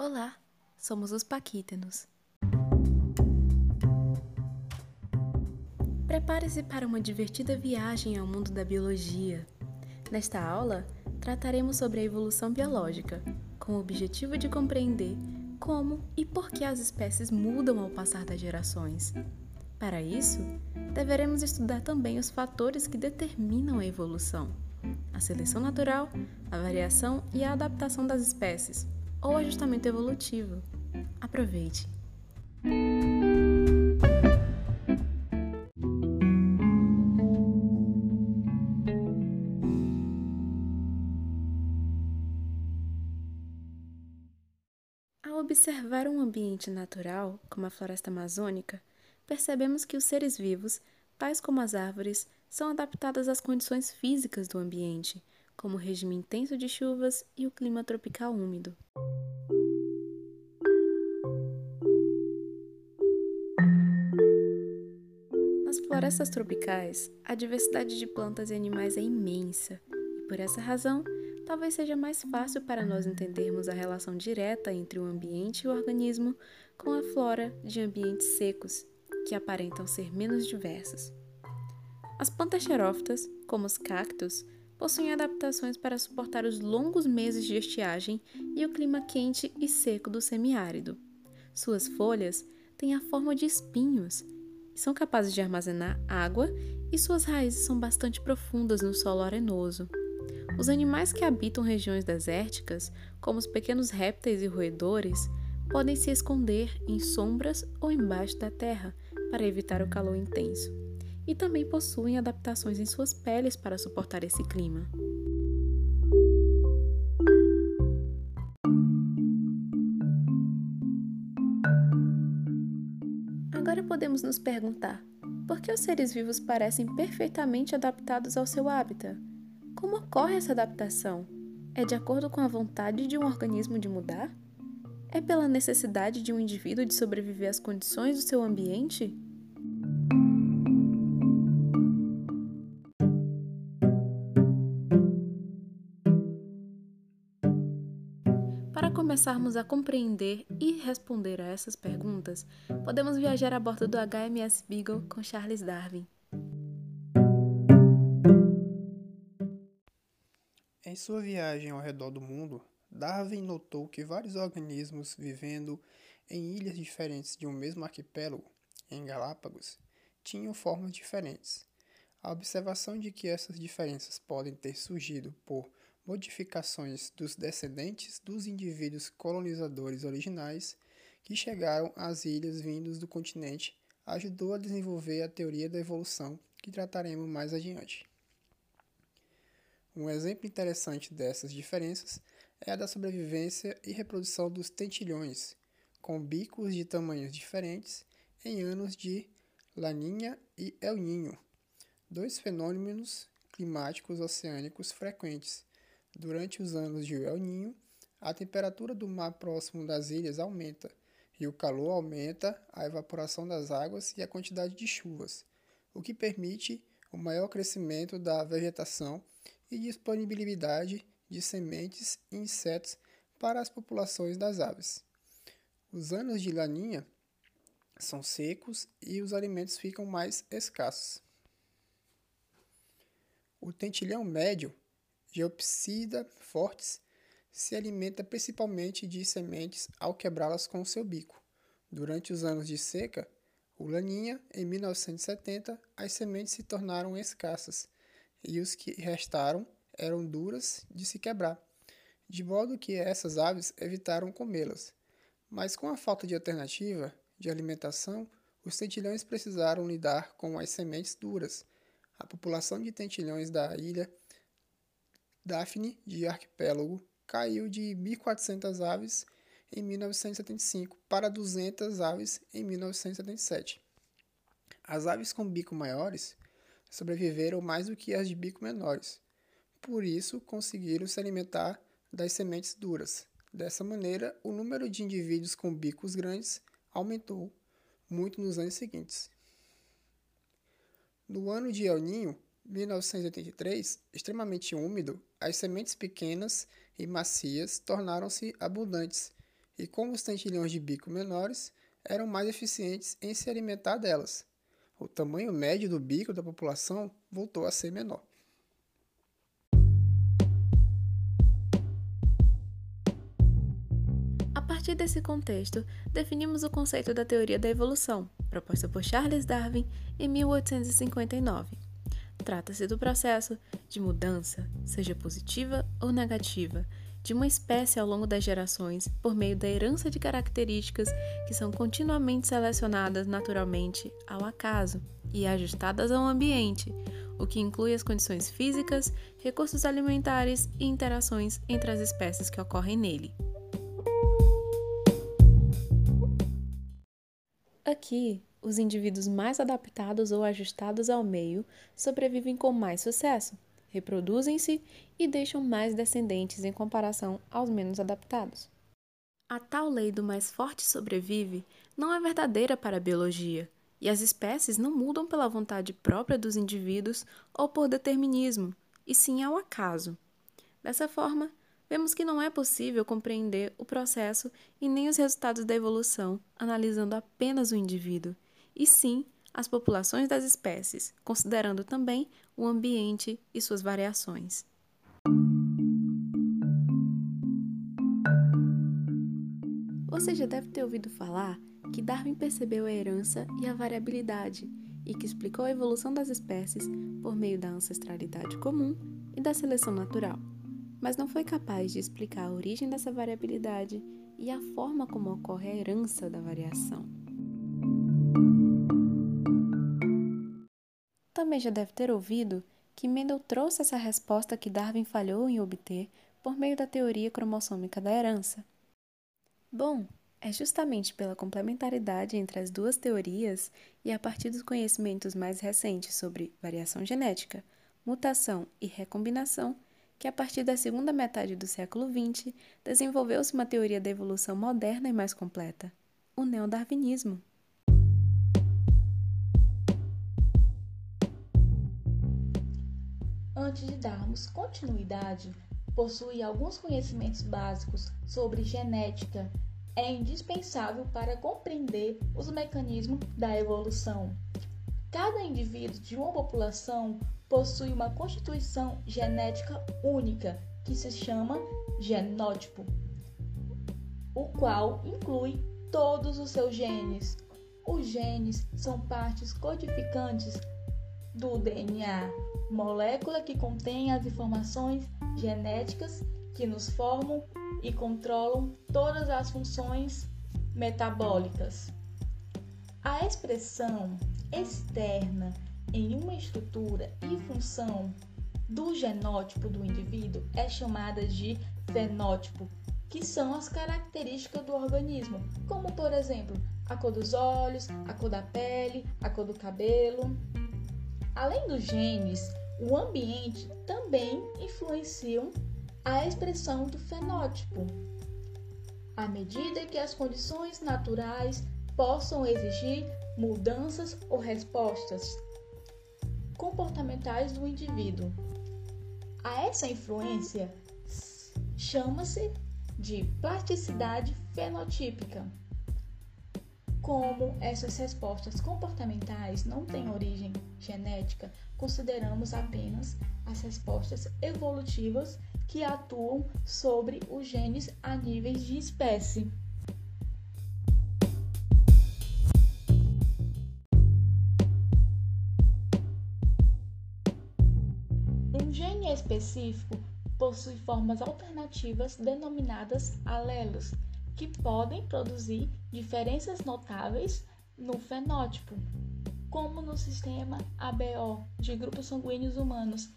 Olá, somos os Paquítenos. Prepare-se para uma divertida viagem ao mundo da biologia. Nesta aula, trataremos sobre a evolução biológica, com o objetivo de compreender como e por que as espécies mudam ao passar das gerações. Para isso, deveremos estudar também os fatores que determinam a evolução: a seleção natural, a variação e a adaptação das espécies ou ajustamento evolutivo. Aproveite! Ao observar um ambiente natural, como a floresta amazônica, percebemos que os seres vivos, tais como as árvores, são adaptados às condições físicas do ambiente, como o regime intenso de chuvas e o clima tropical úmido. Nas florestas tropicais, a diversidade de plantas e animais é imensa, e por essa razão, talvez seja mais fácil para nós entendermos a relação direta entre o ambiente e o organismo com a flora de ambientes secos, que aparentam ser menos diversas. As plantas xerófitas, como os cactos, possuem adaptações para suportar os longos meses de estiagem e o clima quente e seco do semiárido. Suas folhas têm a forma de espinhos são capazes de armazenar água, e suas raízes são bastante profundas no solo arenoso. Os animais que habitam regiões desérticas, como os pequenos répteis e roedores, podem se esconder em sombras ou embaixo da terra para evitar o calor intenso e também possuem adaptações em suas peles para suportar esse clima. Agora podemos nos perguntar: por que os seres vivos parecem perfeitamente adaptados ao seu hábitat? Como ocorre essa adaptação? É de acordo com a vontade de um organismo de mudar? É pela necessidade de um indivíduo de sobreviver às condições do seu ambiente? Para começarmos a compreender e responder a essas perguntas, podemos viajar a bordo do HMS Beagle com Charles Darwin. Em sua viagem ao redor do mundo, Darwin notou que vários organismos vivendo em ilhas diferentes de um mesmo arquipélago, em Galápagos, tinham formas diferentes. A observação de que essas diferenças podem ter surgido por modificações dos descendentes dos indivíduos colonizadores originais que chegaram às ilhas vindos do continente ajudou a desenvolver a teoria da evolução que trataremos mais adiante. Um exemplo interessante dessas diferenças é a da sobrevivência e reprodução dos tentilhões, com bicos de tamanhos diferentes em anos de Laninha e El Ninho, dois fenômenos climáticos oceânicos frequentes Durante os anos de El Ninho, a temperatura do mar próximo das ilhas aumenta e o calor aumenta a evaporação das águas e a quantidade de chuvas, o que permite o maior crescimento da vegetação e disponibilidade de sementes e insetos para as populações das aves. Os anos de laninha são secos e os alimentos ficam mais escassos. O tentilhão médio Geopsida fortes se alimenta principalmente de sementes ao quebrá-las com seu bico. Durante os anos de seca, o Laninha, em 1970, as sementes se tornaram escassas e os que restaram eram duras de se quebrar, de modo que essas aves evitaram comê-las. Mas com a falta de alternativa de alimentação, os tentilhões precisaram lidar com as sementes duras. A população de tentilhões da ilha Daphne de arquipélago caiu de 1.400 aves em 1975 para 200 aves em 1977. As aves com bico maiores sobreviveram mais do que as de bico menores, por isso conseguiram se alimentar das sementes duras. Dessa maneira, o número de indivíduos com bicos grandes aumentou muito nos anos seguintes. No ano de El Ninho, 1983, extremamente úmido, as sementes pequenas e macias tornaram-se abundantes e como os tentilhões de bico menores eram mais eficientes em se alimentar delas. O tamanho médio do bico da população voltou a ser menor. A partir desse contexto, definimos o conceito da teoria da evolução, proposta por Charles Darwin em 1859. Trata-se do processo de mudança, seja positiva ou negativa, de uma espécie ao longo das gerações por meio da herança de características que são continuamente selecionadas naturalmente ao acaso e ajustadas ao ambiente, o que inclui as condições físicas, recursos alimentares e interações entre as espécies que ocorrem nele. Aqui, os indivíduos mais adaptados ou ajustados ao meio sobrevivem com mais sucesso, reproduzem-se e deixam mais descendentes em comparação aos menos adaptados. A tal lei do mais forte sobrevive não é verdadeira para a biologia, e as espécies não mudam pela vontade própria dos indivíduos ou por determinismo, e sim ao acaso. Dessa forma, vemos que não é possível compreender o processo e nem os resultados da evolução analisando apenas o indivíduo, e sim as populações das espécies, considerando também o ambiente e suas variações. Você já deve ter ouvido falar que Darwin percebeu a herança e a variabilidade e que explicou a evolução das espécies por meio da ancestralidade comum e da seleção natural, mas não foi capaz de explicar a origem dessa variabilidade e a forma como ocorre a herança da variação. Também já deve ter ouvido que Mendel trouxe essa resposta que Darwin falhou em obter por meio da teoria cromossômica da herança. Bom, é justamente pela complementaridade entre as duas teorias e a partir dos conhecimentos mais recentes sobre variação genética, mutação e recombinação que, a partir da segunda metade do século XX, desenvolveu-se uma teoria da evolução moderna e mais completa, o neodarwinismo. Antes de darmos continuidade, possui alguns conhecimentos básicos sobre genética é indispensável para compreender os mecanismos da evolução. Cada indivíduo de uma população possui uma constituição genética única, que se chama genótipo, o qual inclui todos os seus genes. Os genes são partes codificantes do DNA, molécula que contém as informações genéticas que nos formam e controlam todas as funções metabólicas. A expressão externa em uma estrutura e função do genótipo do indivíduo é chamada de fenótipo, que são as características do organismo, como por exemplo a cor dos olhos, a cor da pele, a cor do cabelo. Além dos genes, o ambiente também influenciam a expressão do fenótipo. À medida que as condições naturais possam exigir mudanças ou respostas comportamentais do indivíduo. A essa influência chama-se de plasticidade fenotípica. Como essas respostas comportamentais não têm origem genética, consideramos apenas as respostas evolutivas que atuam sobre os genes a níveis de espécie. Um gene específico possui formas alternativas denominadas alelos que podem produzir diferenças notáveis no fenótipo, como no sistema ABO de grupos sanguíneos humanos,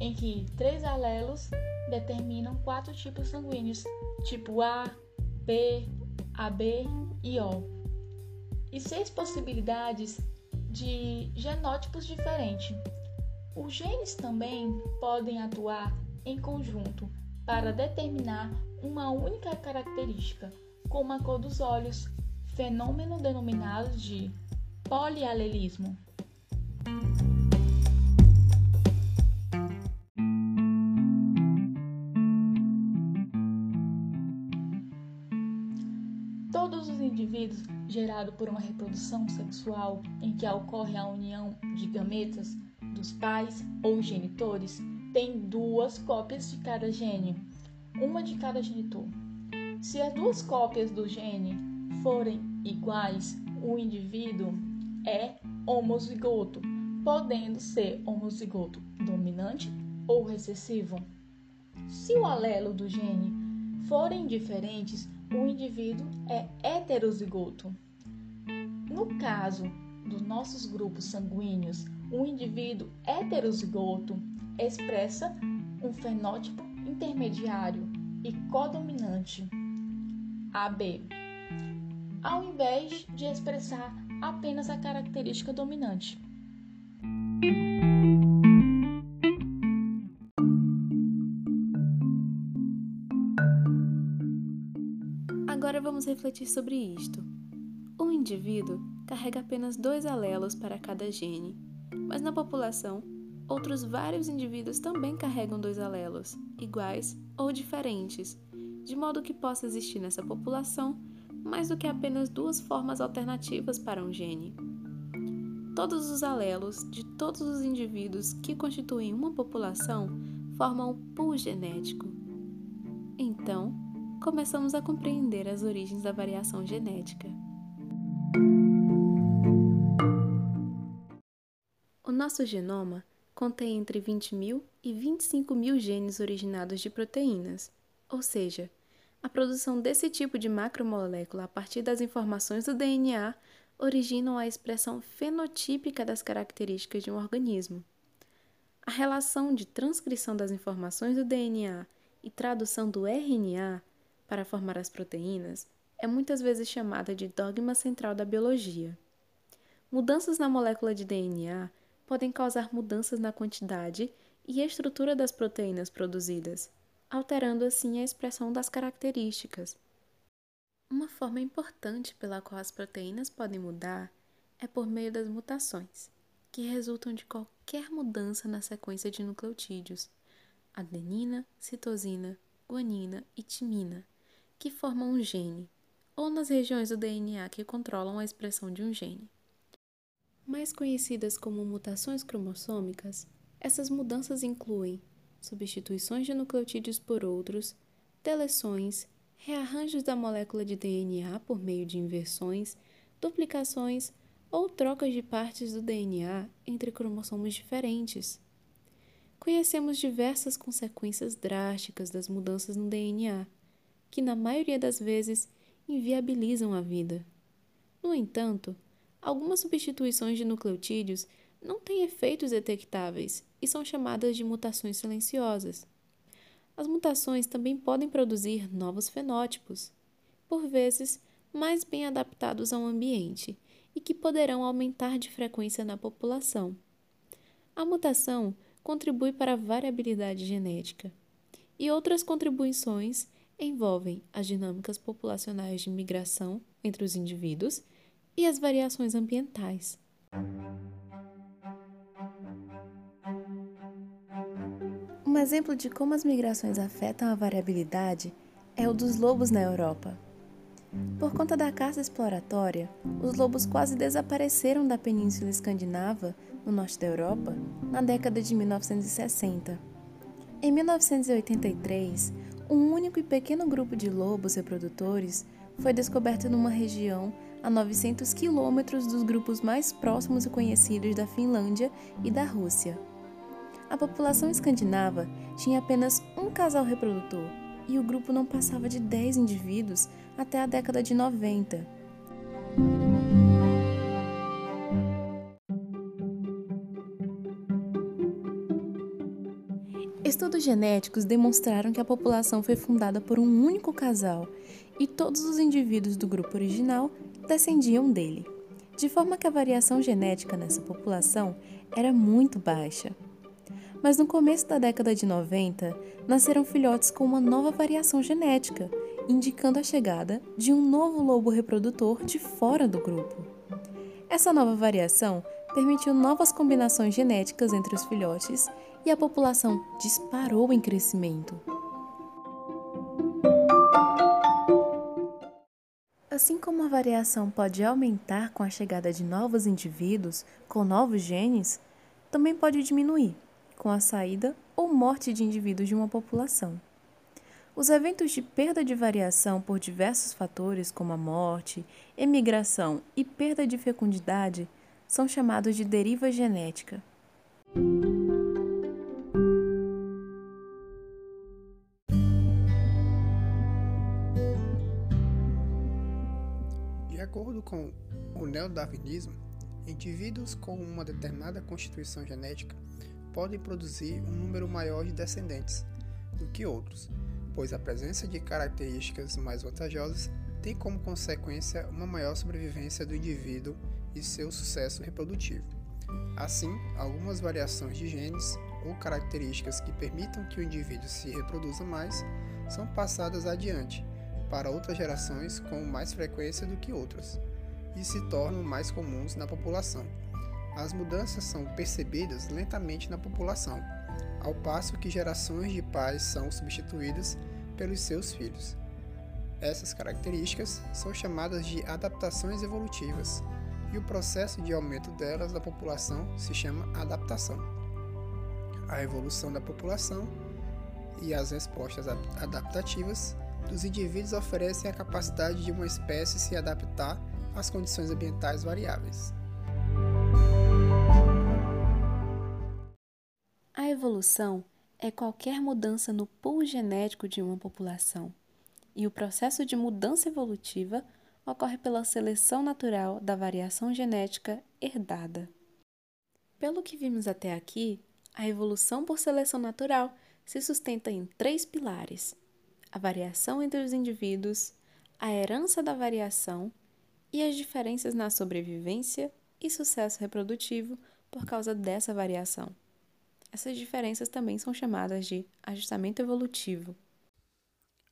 em que três alelos determinam quatro tipos sanguíneos, tipo A, B, AB e O, e seis possibilidades de genótipos diferentes. Os genes também podem atuar em conjunto para determinar uma única característica, como a cor dos olhos, fenômeno denominado de polialelismo. Todos os indivíduos gerados por uma reprodução sexual em que ocorre a união de gametas dos pais ou genitores têm duas cópias de cada gene, uma de cada genitor. Se as duas cópias do gene forem iguais, o indivíduo é homozigoto, podendo ser homozigoto dominante ou recessivo. Se o alelo do gene forem diferentes, o indivíduo é heterozigoto. No caso dos nossos grupos sanguíneos, o indivíduo heterozigoto expressa um fenótipo intermediário e codominante AB, ao invés de expressar apenas a característica dominante. Agora vamos refletir sobre isto. O indivíduo carrega apenas dois alelos para cada gene, mas na população, outros vários indivíduos também carregam dois alelos, iguais ou diferentes, de modo que possa existir nessa população mais do que apenas duas formas alternativas para um gene. Todos os alelos de todos os indivíduos que constituem uma população formam o pool genético. Então, começamos a compreender as origens da variação genética. O nosso genoma contém entre 20 mil e 25 mil genes originados de proteínas, ou seja, a produção desse tipo de macromolécula a partir das informações do DNA originam a expressão fenotípica das características de um organismo. A relação de transcrição das informações do DNA e tradução do RNA para formar as proteínas é muitas vezes chamada de dogma central da biologia. Mudanças na molécula de DNA podem causar mudanças na quantidade e estrutura das proteínas produzidas, alterando assim a expressão das características. Uma forma importante pela qual as proteínas podem mudar é por meio das mutações, que resultam de qualquer mudança na sequência de nucleotídeos, adenina, citosina, guanina e timina, que formam um gene, ou nas regiões do DNA que controlam a expressão de um gene. Mais conhecidas como mutações cromossômicas, essas mudanças incluem substituições de nucleotídeos por outros, deleções, rearranjos da molécula de DNA por meio de inversões, duplicações ou trocas de partes do DNA entre cromossomos diferentes. Conhecemos diversas consequências drásticas das mudanças no DNA, que na maioria das vezes inviabilizam a vida. No entanto, algumas substituições de nucleotídeos não têm efeitos detectáveis e são chamadas de mutações silenciosas. As mutações também podem produzir novos fenótipos, por vezes mais bem adaptados ao ambiente e que poderão aumentar de frequência na população. A mutação contribui para a variabilidade genética, e outras contribuições envolvem as dinâmicas populacionais de migração entre os indivíduos e as variações ambientais. Um exemplo de como as migrações afetam a variabilidade é o dos lobos na Europa. Por conta da caça exploratória, os lobos quase desapareceram da Península Escandinava, no norte da Europa, na década de 1960. Em 1983, um único e pequeno grupo de lobos reprodutores foi descoberto numa região a 900 quilômetros dos grupos mais próximos e conhecidos da Finlândia e da Rússia. A população escandinava tinha apenas um casal reprodutor e o grupo não passava de 10 indivíduos até a década de 90. Estudos genéticos demonstraram que a população foi fundada por um único casal e todos os indivíduos do grupo original descendiam dele, de forma que a variação genética nessa população era muito baixa. Mas no começo da década de 90, nasceram filhotes com uma nova variação genética, indicando a chegada de um novo lobo reprodutor de fora do grupo. Essa nova variação permitiu novas combinações genéticas entre os filhotes e a população disparou em crescimento. Assim como a variação pode aumentar com a chegada de novos indivíduos com novos genes, também pode diminuir com a saída ou morte de indivíduos de uma população. Os eventos de perda de variação por diversos fatores, como a morte, emigração e perda de fecundidade, são chamados de deriva genética. De acordo com o neodarwinismo, indivíduos com uma determinada constituição genética podem produzir um número maior de descendentes do que outros, pois a presença de características mais vantajosas tem como consequência uma maior sobrevivência do indivíduo e seu sucesso reprodutivo. Assim, algumas variações de genes ou características que permitam que o indivíduo se reproduza mais são passadas adiante para outras gerações com mais frequência do que outras e se tornam mais comuns na população. As mudanças são percebidas lentamente na população, ao passo que gerações de pais são substituídas pelos seus filhos. Essas características são chamadas de adaptações evolutivas, e o processo de aumento delas da população se chama adaptação. A evolução da população e as respostas adaptativas dos indivíduos oferecem a capacidade de uma espécie se adaptar às condições ambientais variáveis. A evolução é qualquer mudança no pool genético de uma população, e o processo de mudança evolutiva ocorre pela seleção natural da variação genética herdada. Pelo que vimos até aqui, a evolução por seleção natural se sustenta em três pilares: a variação entre os indivíduos, a herança da variação e as diferenças na sobrevivência e sucesso reprodutivo por causa dessa variação. Essas diferenças também são chamadas de ajustamento evolutivo.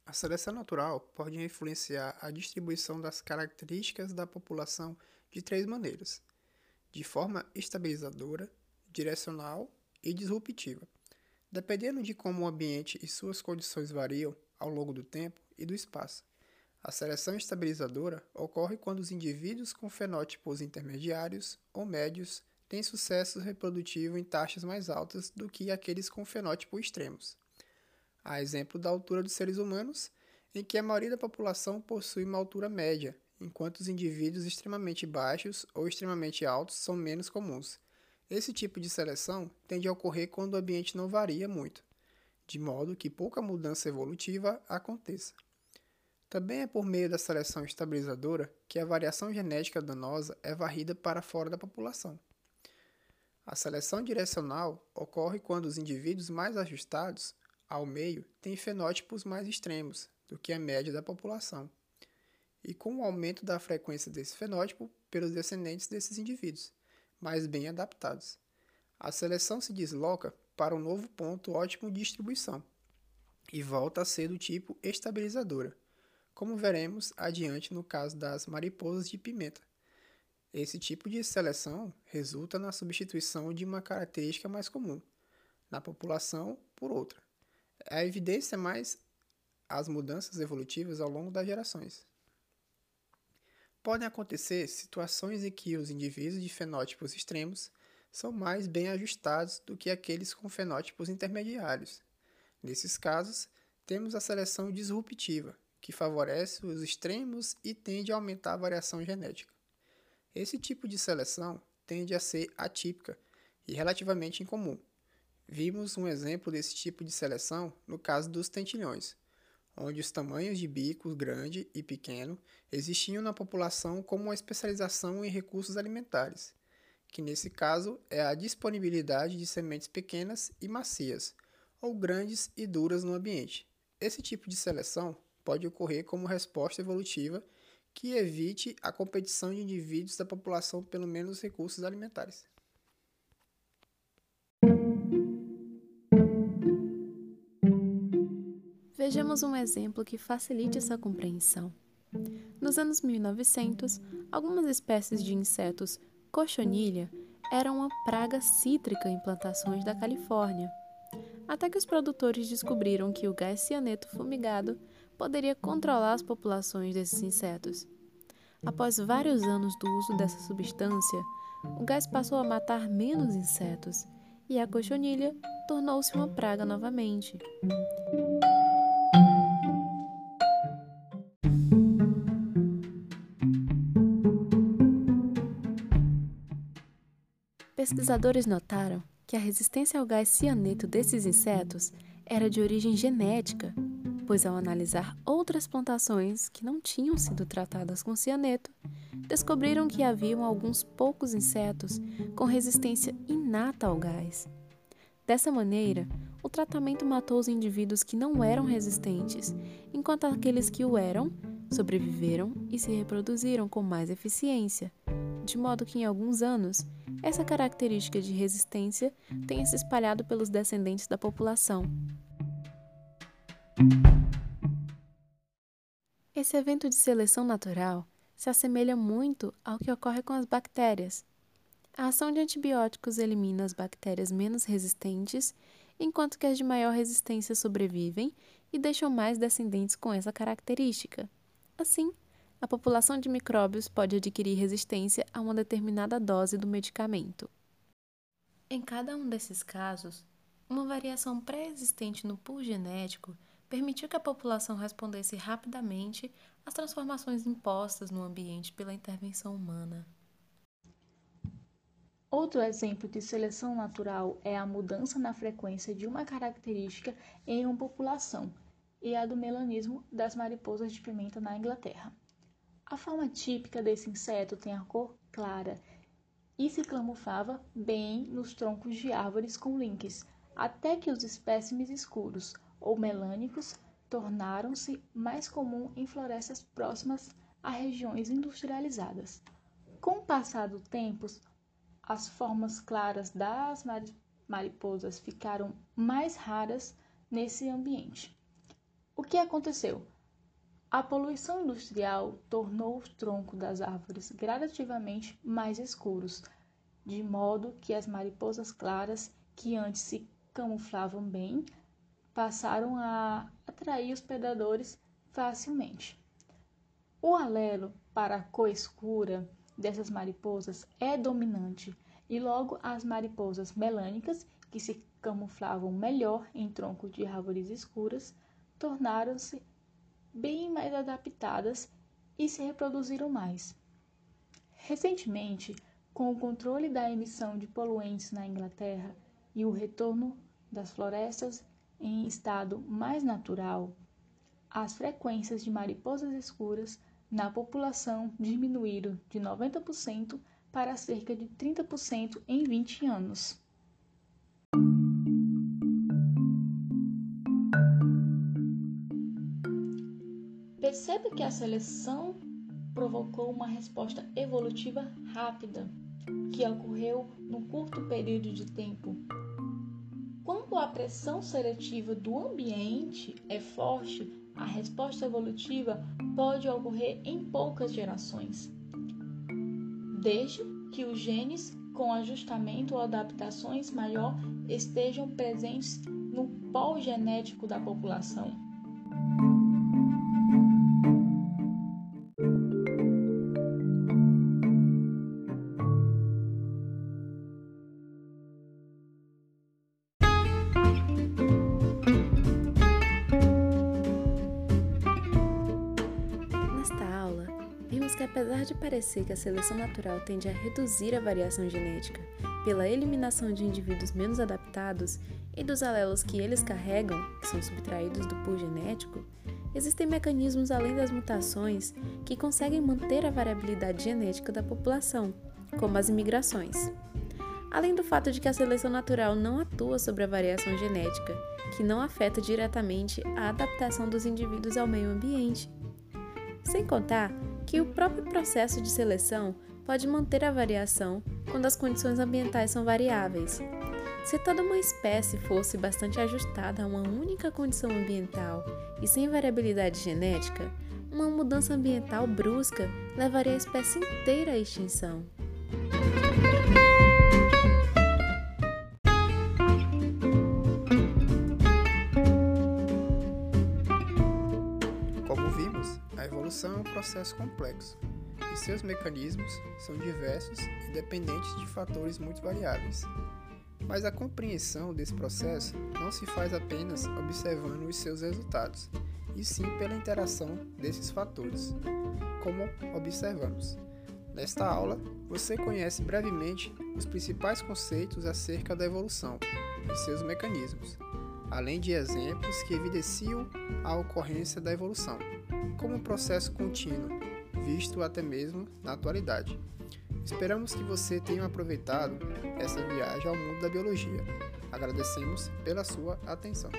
A seleção natural pode influenciar a distribuição das características da população de três maneiras: de forma estabilizadora, direcional e disruptiva. Dependendo de como o ambiente e suas condições variam ao longo do tempo e do espaço. A seleção estabilizadora ocorre quando os indivíduos com fenótipos intermediários ou médios têm sucesso reprodutivo em taxas mais altas do que aqueles com fenótipo extremos. Há exemplo da altura dos seres humanos, em que a maioria da população possui uma altura média, enquanto os indivíduos extremamente baixos ou extremamente altos são menos comuns. Esse tipo de seleção tende a ocorrer quando o ambiente não varia muito, de modo que pouca mudança evolutiva aconteça. Também é por meio da seleção estabilizadora que a variação genética danosa é varrida para fora da população. A seleção direcional ocorre quando os indivíduos mais ajustados ao meio têm fenótipos mais extremos do que a média da população, e com o aumento da frequência desse fenótipo pelos descendentes desses indivíduos, mais bem adaptados. A seleção se desloca para um novo ponto ótimo de distribuição e volta a ser do tipo estabilizadora, como veremos adiante no caso das mariposas de pimenta, esse tipo de seleção resulta na substituição de uma característica mais comum na população por outra. A evidência é mais as mudanças evolutivas ao longo das gerações. Podem acontecer situações em que os indivíduos de fenótipos extremos são mais bem ajustados do que aqueles com fenótipos intermediários. Nesses casos, temos a seleção disruptiva, que favorece os extremos e tende a aumentar a variação genética. Esse tipo de seleção tende a ser atípica e relativamente incomum. Vimos um exemplo desse tipo de seleção no caso dos tentilhões, onde os tamanhos de bicos grande e pequeno existiam na população como uma especialização em recursos alimentares, que nesse caso é a disponibilidade de sementes pequenas e macias, ou grandes e duras no ambiente. Esse tipo de seleção pode ocorrer como resposta evolutiva que evite a competição de indivíduos da população pelo menos recursos alimentares. Vejamos um exemplo que facilite essa compreensão. Nos anos 1900, algumas espécies de insetos cochonilha eram uma praga cítrica em plantações da Califórnia, até que os produtores descobriram que o gás cianeto fumigado poderia controlar as populações desses insetos. após vários anos do uso dessa substância, o gás passou a matar menos insetos e a cochonilha tornou-se uma praga novamente. Pesquisadores notaram que a resistência ao gás cianeto desses insetos era de origem genética, pois ao analisar outras plantações que não tinham sido tratadas com cianeto, descobriram que haviam alguns poucos insetos com resistência inata ao gás. Dessa maneira, o tratamento matou os indivíduos que não eram resistentes, enquanto aqueles que o eram sobreviveram e se reproduziram com mais eficiência, de modo que em alguns anos essa característica de resistência tenha se espalhado pelos descendentes da população. Esse evento de seleção natural se assemelha muito ao que ocorre com as bactérias. A ação de antibióticos elimina as bactérias menos resistentes, enquanto que as de maior resistência sobrevivem e deixam mais descendentes com essa característica. Assim, a população de micróbios pode adquirir resistência a uma determinada dose do medicamento. Em cada um desses casos, uma variação pré-existente no pool genético permitiu que a população respondesse rapidamente às transformações impostas no ambiente pela intervenção humana. Outro exemplo de seleção natural é a mudança na frequência de uma característica em uma população, e a do melanismo das mariposas de pimenta na Inglaterra. A forma típica desse inseto tem a cor clara e se camuflava bem nos troncos de árvores com links, até que os espécimes escuros ou melânicos tornaram-se mais comum em florestas próximas a regiões industrializadas. Com o passar do tempo, as formas claras das mariposas ficaram mais raras nesse ambiente. O que aconteceu? A poluição industrial tornou os troncos das árvores gradativamente mais escuros, de modo que as mariposas claras, que antes se camuflavam bem, passaram a atrair os predadores facilmente. O alelo para a cor escura dessas mariposas é dominante e logo as mariposas melânicas, que se camuflavam melhor em troncos de árvores escuras, tornaram-se bem mais adaptadas e se reproduziram mais. Recentemente, com o controle da emissão de poluentes na Inglaterra e o retorno das florestas em estado mais natural, as frequências de mariposas escuras na população diminuíram de 90% para cerca de 30% em 20 anos. Perceba que a seleção provocou uma resposta evolutiva rápida, que ocorreu num curto período de tempo. Quando a pressão seletiva do ambiente é forte, a resposta evolutiva pode ocorrer em poucas gerações, desde que os genes com ajustamento ou adaptações maior estejam presentes no pol genético da população. Apesar de parecer que a seleção natural tende a reduzir a variação genética pela eliminação de indivíduos menos adaptados e dos alelos que eles carregam, que são subtraídos do pool genético, existem mecanismos além das mutações que conseguem manter a variabilidade genética da população, como as imigrações. Além do fato de que a seleção natural não atua sobre a variação genética, que não afeta diretamente a adaptação dos indivíduos ao meio ambiente. Sem contar que o próprio processo de seleção pode manter a variação quando as condições ambientais são variáveis. Se toda uma espécie fosse bastante ajustada a uma única condição ambiental e sem variabilidade genética, uma mudança ambiental brusca levaria a espécie inteira à extinção. Evolução é um processo complexo e seus mecanismos são diversos e dependentes de fatores muito variáveis. Mas a compreensão desse processo não se faz apenas observando os seus resultados, e sim pela interação desses fatores, como observamos. Nesta aula, você conhece brevemente os principais conceitos acerca da evolução e seus mecanismos, além de exemplos que evidenciam a ocorrência da evolução, como um processo contínuo, visto até mesmo na atualidade. Esperamos que você tenha aproveitado essa viagem ao mundo da biologia. Agradecemos pela sua atenção.